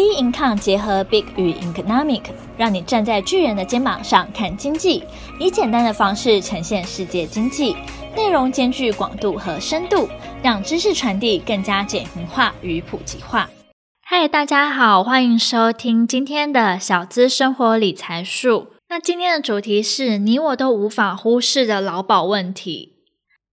B Income 结合 Big 与 Economic，让你站在巨人的肩膀上看经济，以简单的方式呈现世界经济，内容兼具广度和深度，让知识传递更加简明化与普及化。嗨，大家好，欢迎收听今天的小资生活理财术。那今天的主题是你我都无法忽视的劳保问题。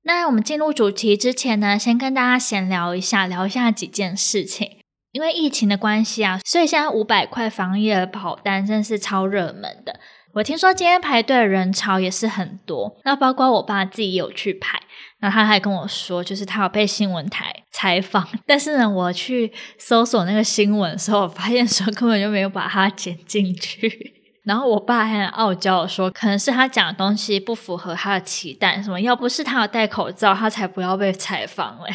那我们进入主题之前呢，先跟大家闲聊一下，聊一下几件事情。因为疫情的关系啊，所以现在五百块防疫的保单真是超热门的。我听说今天排队的人潮也是很多，那包括我爸自己有去排，然后他还跟我说，就是他有被新闻台采访，但是呢，我去搜索那个新闻的时候，我发现说根本就没有把它剪进去。然后我爸还很傲娇的说，可能是他讲的东西不符合他的期待，什么要不是他有戴口罩，他才不要被采访嘞。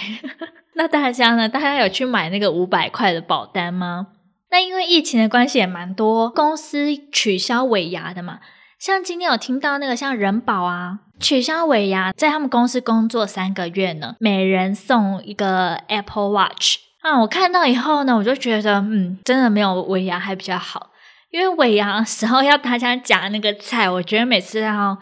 那大家呢？大家有去买那个五百块的保单吗？那因为疫情的关系，也蛮多公司取消尾牙的嘛。像今天有听到那个像人保啊，取消尾牙，在他们公司工作三个月呢，每人送一个 Apple Watch。啊，我看到以后呢，我就觉得，嗯，真的没有尾牙还比较好，因为尾牙时候要大家夹那个菜，我觉得每次要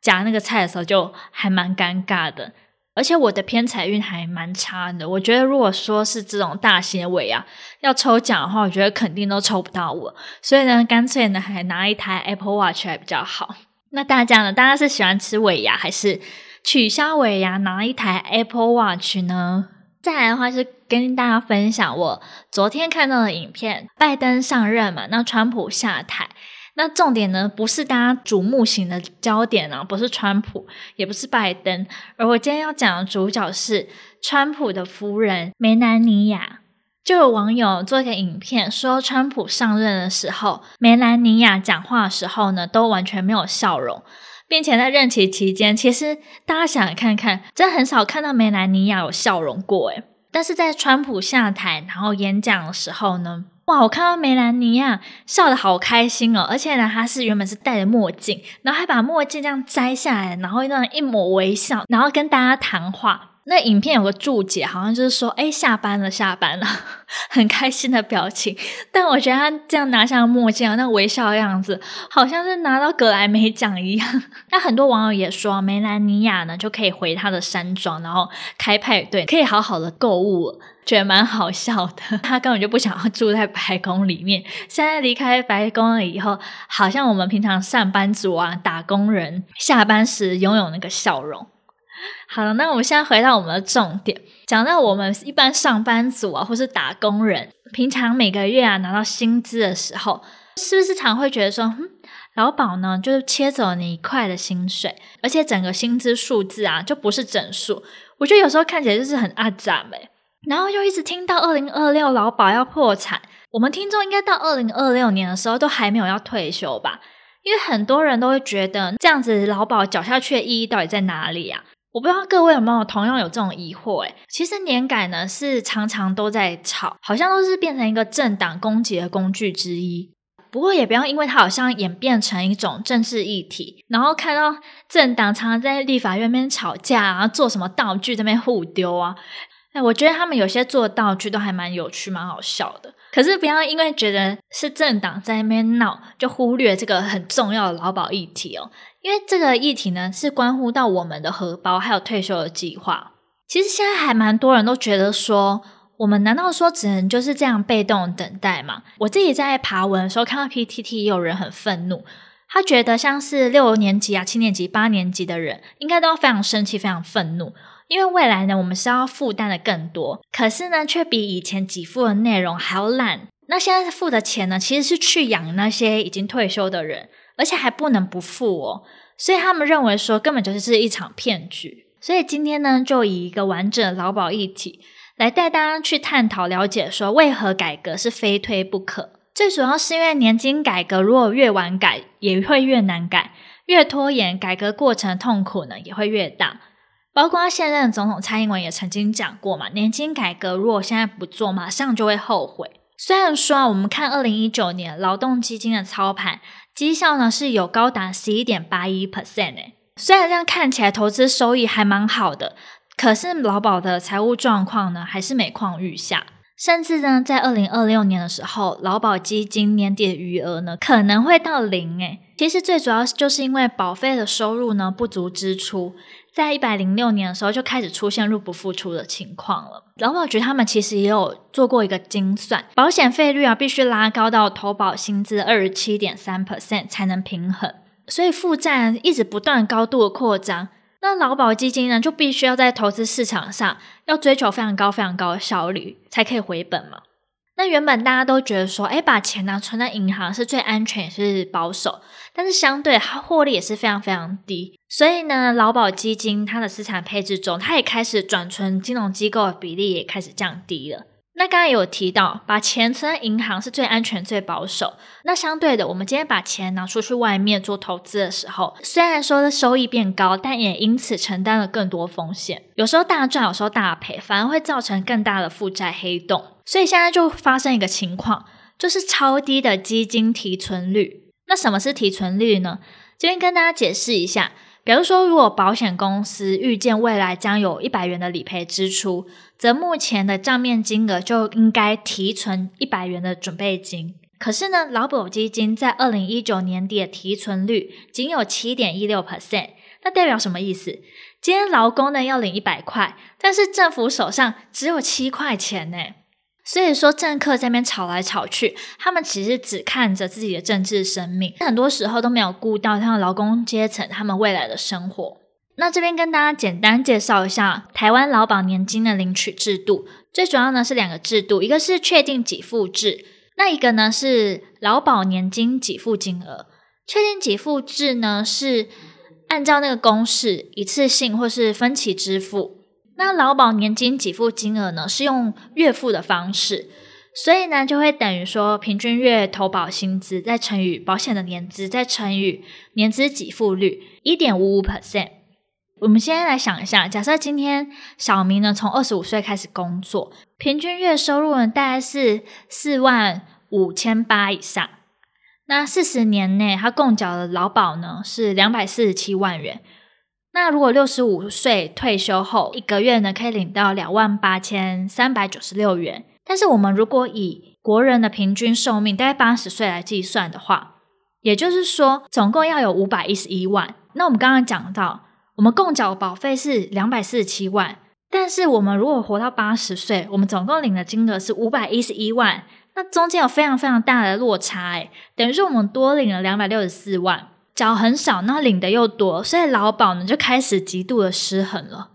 夹那个菜的时候就还蛮尴尬的。而且我的偏财运还蛮差的，我觉得如果说是这种大型的尾牙要抽奖的话，我觉得肯定都抽不到我，所以呢，干脆呢还拿一台 Apple Watch 还比较好。那大家呢，大家是喜欢吃尾牙还是取消尾牙拿一台 Apple Watch 呢？再来的话是跟大家分享我昨天看到的影片，拜登上任嘛，那川普下台。那重点呢，不是大家瞩目型的焦点啊，不是川普，也不是拜登，而我今天要讲的主角是川普的夫人梅兰妮亚。就有网友做一个影片，说川普上任的时候，梅兰妮亚讲话的时候呢，都完全没有笑容，并且在任期期间，其实大家想看看，真很少看到梅兰妮亚有笑容过诶。但是在川普下台然后演讲的时候呢，哇！我看到梅兰妮亚笑得好开心哦，而且呢，她是原本是戴着墨镜，然后还把墨镜这样摘下来，然后那样一抹微笑，然后跟大家谈话。那影片有个注解，好像就是说，哎，下班了，下班了，很开心的表情。但我觉得他这样拿下墨镜，那微笑的样子，好像是拿到格莱美奖一样。那很多网友也说，梅兰妮亚呢就可以回她的山庄，然后开派对，可以好好的购物，觉得蛮好笑的。他根本就不想要住在白宫里面，现在离开白宫了以后，好像我们平常上班族啊、打工人下班时拥有那个笑容。好了，那我们现在回到我们的重点，讲到我们一般上班族啊，或是打工人，平常每个月啊拿到薪资的时候，是不是常会觉得说，嗯，劳保呢就是切走你一块的薪水，而且整个薪资数字啊就不是整数，我觉得有时候看起来就是很阿杂诶，然后又一直听到二零二六劳保要破产，我们听众应该到二零二六年的时候都还没有要退休吧？因为很多人都会觉得这样子劳保缴下去的意义到底在哪里啊？我不知道各位有没有同样有这种疑惑？诶，其实年改呢是常常都在吵，好像都是变成一个政党攻击的工具之一。不过也不要因为它好像演变成一种政治议题，然后看到政党常常在立法院那边吵架啊，做什么道具在那边互丢啊。诶，我觉得他们有些做道具都还蛮有趣、蛮好笑的。可是不要因为觉得是政党在那边闹，就忽略这个很重要的劳保议题哦。因为这个议题呢，是关乎到我们的荷包，还有退休的计划。其实现在还蛮多人都觉得说，我们难道说只能就是这样被动等待吗？我自己在爬文的时候看到 PTT 也有人很愤怒，他觉得像是六年级啊、七年级、八年级的人，应该都要非常生气、非常愤怒，因为未来呢，我们是要负担的更多，可是呢，却比以前给付的内容还要烂。那现在付的钱呢，其实是去养那些已经退休的人。而且还不能不付哦，所以他们认为说根本就是一场骗局。所以今天呢，就以一个完整的劳保议题来带大家去探讨了解，说为何改革是非推不可。最主要是因为年金改革如果越晚改，也会越难改；越拖延，改革过程痛苦呢也会越大。包括现任总统蔡英文也曾经讲过嘛，年金改革如果现在不做，马上就会后悔。虽然说啊，我们看二零一九年劳动基金的操盘。绩效呢是有高达十一点八一 percent 诶，虽然这样看起来投资收益还蛮好的，可是劳保的财务状况呢还是每况愈下。甚至呢，在二零二六年的时候，劳保基金年底的余额呢可能会到零诶。其实最主要就是因为保费的收入呢不足支出，在一百零六年的时候就开始出现入不敷出的情况了。劳保局他们其实也有做过一个精算，保险费率啊必须拉高到投保薪资二十七点三 percent 才能平衡，所以负债一直不断高度的扩张。那劳保基金呢，就必须要在投资市场上要追求非常高、非常高的效率，才可以回本嘛。那原本大家都觉得说，哎，把钱呢存在银行是最安全也是保守，但是相对它获利也是非常非常低。所以呢，劳保基金它的资产配置中，它也开始转存金融机构的比例也开始降低了。那刚才有提到，把钱存在银行是最安全、最保守。那相对的，我们今天把钱拿出去外面做投资的时候，虽然说的收益变高，但也因此承担了更多风险。有时候大赚，有时候大赔，反而会造成更大的负债黑洞。所以现在就发生一个情况，就是超低的基金提存率。那什么是提存率呢？这边跟大家解释一下。比如说，如果保险公司预见未来将有一百元的理赔支出，则目前的账面金额就应该提存一百元的准备金。可是呢，劳保基金在二零一九年底的提存率仅有七点一六 percent，那代表什么意思？今天劳工呢要领一百块，但是政府手上只有七块钱呢。所以说，政客在那边吵来吵去，他们其实只看着自己的政治生命，很多时候都没有顾到他们劳工阶层他们未来的生活。那这边跟大家简单介绍一下台湾劳保年金的领取制度，最主要呢是两个制度，一个是确定给付制，那一个呢是劳保年金给付金额。确定给付制呢是按照那个公式一次性或是分期支付。那劳保年金给付金额呢，是用月付的方式，所以呢，就会等于说平均月投保薪资再乘以保险的年资，再乘以年资给付率一点五五 percent。我们现在来想一下，假设今天小明呢从二十五岁开始工作，平均月收入呢大概是四万五千八以上，那四十年内他共缴的劳保呢是两百四十七万元。那如果六十五岁退休后，一个月呢可以领到两万八千三百九十六元。但是我们如果以国人的平均寿命大概八十岁来计算的话，也就是说总共要有五百一十一万。那我们刚刚讲到，我们共缴保费是两百四十七万，但是我们如果活到八十岁，我们总共领的金额是五百一十一万，那中间有非常非常大的落差，诶，等于说我们多领了两百六十四万。缴很少，那领的又多，所以劳保呢就开始极度的失衡了。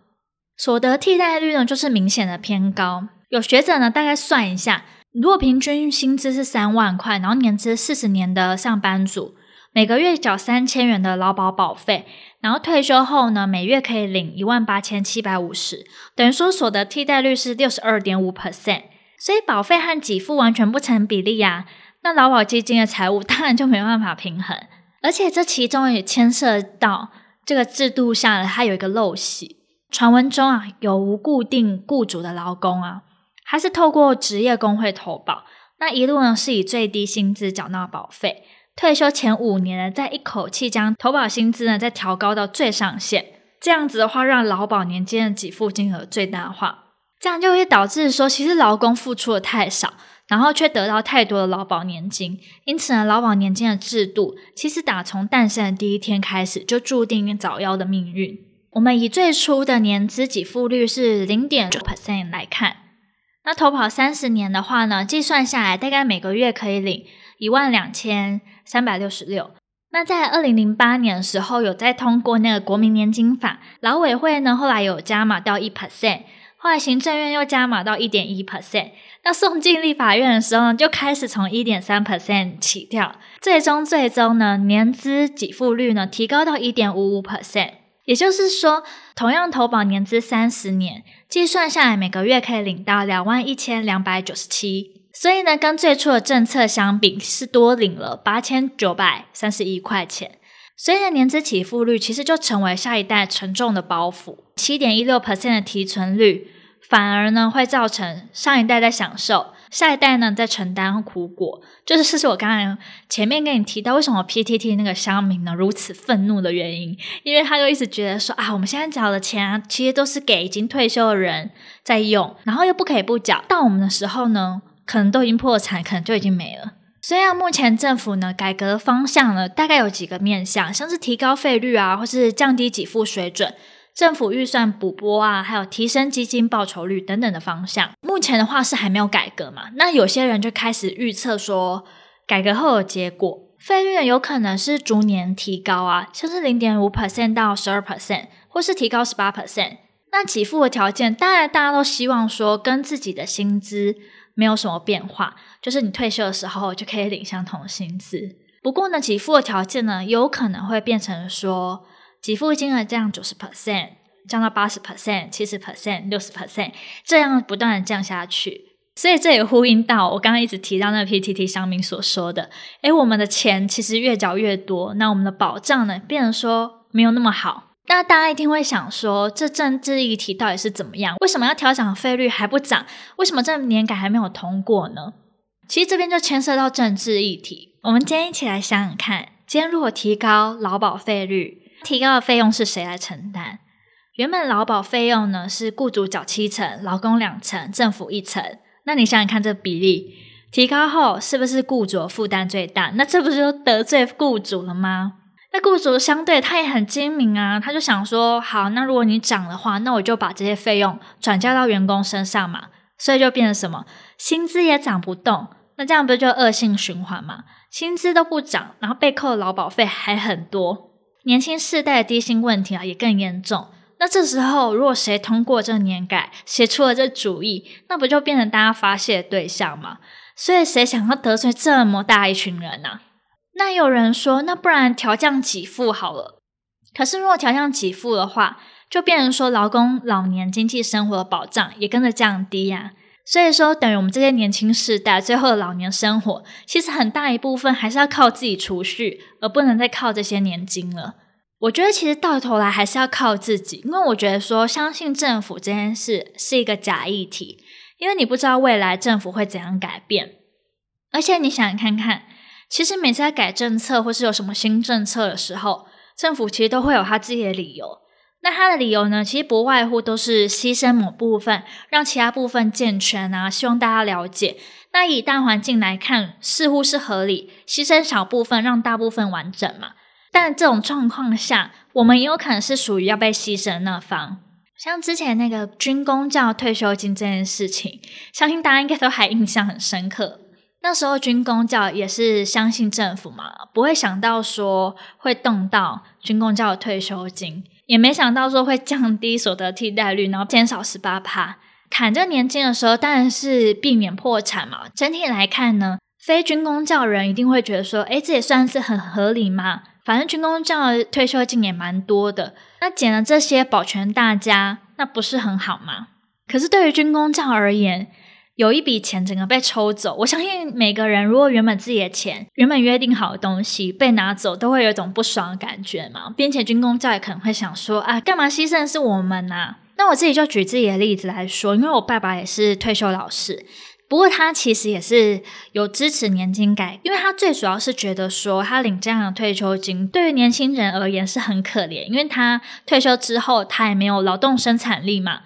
所得替代率呢就是明显的偏高。有学者呢大概算一下，如果平均薪资是三万块，然后年资四十年的上班族，每个月缴三千元的劳保保费，然后退休后呢每月可以领一万八千七百五十，等于说所得替代率是六十二点五 percent，所以保费和给付完全不成比例啊，那劳保基金的财务当然就没办法平衡。而且这其中也牵涉到这个制度下，它有一个陋习。传闻中啊，有无固定雇主的劳工啊，还是透过职业工会投保，那一路呢是以最低薪资缴纳保费。退休前五年呢，再一口气将投保薪资呢再调高到最上限。这样子的话，让劳保年金的给付金额最大化，这样就会导致说，其实劳工付出的太少。然后却得到太多的劳保年金，因此呢，劳保年金的制度其实打从诞生的第一天开始就注定早夭的命运。我们以最初的年资给付率是零点九 percent 来看，那投保三十年的话呢，计算下来大概每个月可以领一万两千三百六十六。那在二零零八年的时候，有在通过那个国民年金法，劳委会呢后来有加码到一 percent，后来行政院又加码到一点一 percent。那送进立法院的时候呢，就开始从一点三 percent 起跳，最终最终呢，年资给付率呢提高到一点五五 percent，也就是说，同样投保年资三十年，计算下来每个月可以领到两万一千两百九十七，所以呢，跟最初的政策相比，是多领了八千九百三十一块钱，所以呢，年资起付率其实就成为下一代沉重的包袱，七点一六 percent 的提存率。反而呢，会造成上一代在享受，下一代呢在承担苦果。就是这是我刚才前面跟你提到，为什么 PTT 那个乡民呢如此愤怒的原因，因为他就一直觉得说啊，我们现在缴的钱啊，其实都是给已经退休的人在用，然后又不可以不缴，到我们的时候呢，可能都已经破产，可能就已经没了。虽然，目前政府呢改革方向呢，大概有几个面向，像是提高费率啊，或是降低给付水准。政府预算补拨啊，还有提升基金报酬率等等的方向，目前的话是还没有改革嘛？那有些人就开始预测说，改革后的结果，费率有可能是逐年提高啊，像是零点五 percent 到十二 percent，或是提高十八 percent。那给付的条件，当然大家都希望说跟自己的薪资没有什么变化，就是你退休的时候就可以领相同的薪资。不过呢，给付的条件呢，有可能会变成说。给付金额降九十 percent，降到八十 percent、七十 percent、六十 percent，这样不断的降下去，所以这也呼应到我刚刚一直提到那个 PTT 乡民所说的：诶，我们的钱其实越缴越多，那我们的保障呢，变成说没有那么好。那大家一定会想说，这政治议题到底是怎么样？为什么要调涨费率还不涨？为什么这年改还没有通过呢？其实这边就牵涉到政治议题。我们今天一起来想想看，今天如果提高劳保费率，提高的费用是谁来承担？原本劳保费用呢是雇主缴七成，劳工两成，政府一成。那你想想看，这比例提高后，是不是雇主负担最大？那这不是就得罪雇主了吗？那雇主相对他也很精明啊，他就想说，好，那如果你涨的话，那我就把这些费用转嫁到员工身上嘛。所以就变成什么？薪资也涨不动，那这样不就恶性循环吗？薪资都不涨，然后被扣的劳保费还很多。年轻世代的低薪问题啊，也更严重。那这时候，如果谁通过这年改，谁出了这主意，那不就变成大家发泄的对象吗？所以，谁想要得罪这么大一群人呢？那有人说，那不然调降给付好了。可是，如果调降给付的话，就变成说，劳工老年经济生活的保障也跟着降低呀。所以说，等于我们这些年轻世代最后的老年生活，其实很大一部分还是要靠自己储蓄，而不能再靠这些年金了。我觉得其实到头来还是要靠自己，因为我觉得说相信政府这件事是一个假议题，因为你不知道未来政府会怎样改变。而且你想看看，其实每次在改政策或是有什么新政策的时候，政府其实都会有他自己的理由。那他的理由呢，其实不外乎都是牺牲某部分，让其他部分健全啊，希望大家了解。那以大环境来看，似乎是合理，牺牲小部分，让大部分完整嘛。但这种状况下，我们也有可能是属于要被牺牲那方。像之前那个军公教退休金这件事情，相信大家应该都还印象很深刻。那时候军公教也是相信政府嘛，不会想到说会动到军公教的退休金。也没想到说会降低所得替代率，然后减少十八趴。砍这年金的时候，当然是避免破产嘛。整体来看呢，非军公教人一定会觉得说，诶，这也算是很合理嘛。反正军公教的退休金也蛮多的，那减了这些保全大家，那不是很好吗？可是对于军公教而言，有一笔钱整个被抽走，我相信每个人如果原本自己的钱、原本约定好的东西被拿走，都会有一种不爽的感觉嘛。并且军公教也可能会想说啊，干嘛牺牲是我们啊？那我自己就举自己的例子来说，因为我爸爸也是退休老师，不过他其实也是有支持年金改，因为他最主要是觉得说他领这样的退休金对于年轻人而言是很可怜，因为他退休之后他也没有劳动生产力嘛。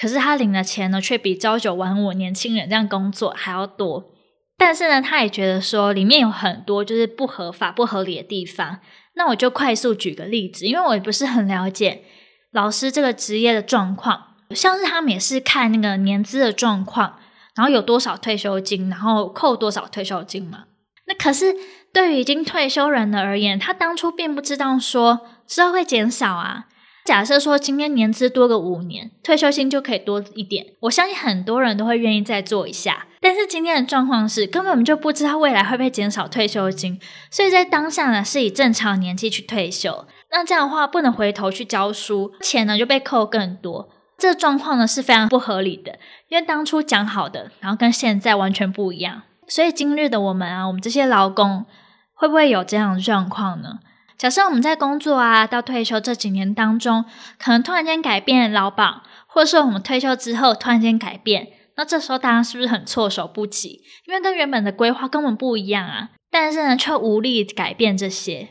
可是他领的钱呢，却比朝九晚五年轻人这样工作还要多。但是呢，他也觉得说里面有很多就是不合法、不合理的地方。那我就快速举个例子，因为我也不是很了解老师这个职业的状况。像是他们也是看那个年资的状况，然后有多少退休金，然后扣多少退休金嘛。那可是对于已经退休人的而言，他当初并不知道说之后会减少啊。假设说今天年资多个五年，退休金就可以多一点。我相信很多人都会愿意再做一下。但是今天的状况是，根本就不知道未来会不会减少退休金，所以在当下呢，是以正常年纪去退休。那这样的话，不能回头去教书，钱呢就被扣更多。这个状况呢是非常不合理的，因为当初讲好的，然后跟现在完全不一样。所以今日的我们啊，我们这些劳工，会不会有这样的状况呢？假设我们在工作啊，到退休这几年当中，可能突然间改变老板，或者说我们退休之后突然间改变，那这时候大家是不是很措手不及？因为跟原本的规划根本不一样啊！但是呢，却无力改变这些，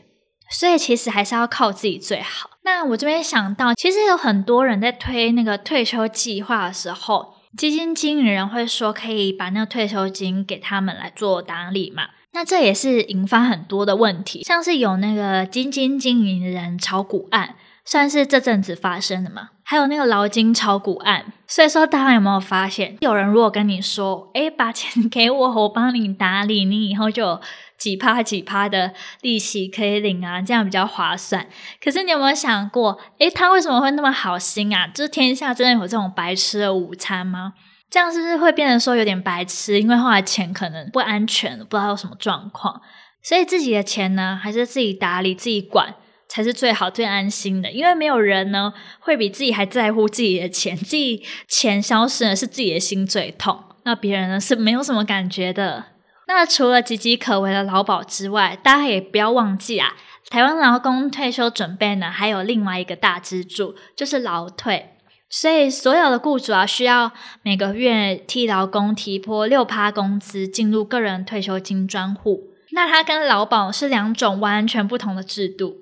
所以其实还是要靠自己最好。那我这边想到，其实有很多人在推那个退休计划的时候，基金经理人会说可以把那个退休金给他们来做打理嘛。那这也是引发很多的问题，像是有那个基金经营的人炒股案，算是这阵子发生的嘛。还有那个劳金炒股案，所以说大家有没有发现，有人如果跟你说，诶，把钱给我，我帮你打理，你以后就有几趴几趴的利息可以领啊，这样比较划算。可是你有没有想过，诶，他为什么会那么好心啊？就是天下真的有这种白吃的午餐吗？这样是不是会变得说有点白痴？因为后来钱可能不安全，不知道有什么状况，所以自己的钱呢，还是自己打理、自己管才是最好、最安心的。因为没有人呢会比自己还在乎自己的钱，自己钱消失了是自己的心最痛，那别人呢是没有什么感觉的。那除了岌岌可危的劳保之外，大家也不要忘记啊，台湾劳工退休准备呢还有另外一个大支柱，就是劳退。所以，所有的雇主啊，需要每个月替劳工提拨六趴工资进入个人退休金专户。那它跟劳保是两种完全不同的制度。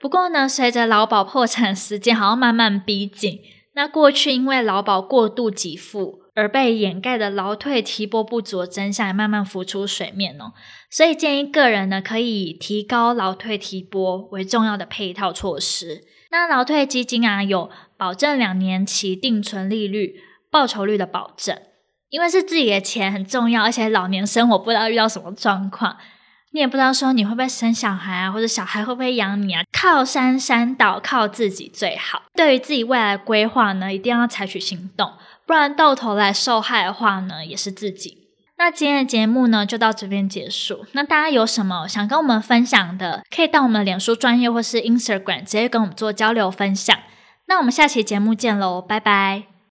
不过呢，随着劳保破产时间好像慢慢逼近，那过去因为劳保过度给付而被掩盖的劳退提拨不足的真相也慢慢浮出水面哦。所以建议个人呢，可以提高劳退提拨为重要的配套措施。那劳退基金啊，有保证两年期定存利率、报酬率的保证，因为是自己的钱很重要，而且老年生活不知道遇到什么状况，你也不知道说你会不会生小孩啊，或者小孩会不会养你啊？靠山山倒，靠自己最好。对于自己未来的规划呢，一定要采取行动，不然到头来受害的话呢，也是自己。那今天的节目呢，就到这边结束。那大家有什么想跟我们分享的，可以到我们的脸书专业或是 Instagram 直接跟我们做交流分享。那我们下期节目见喽，拜拜。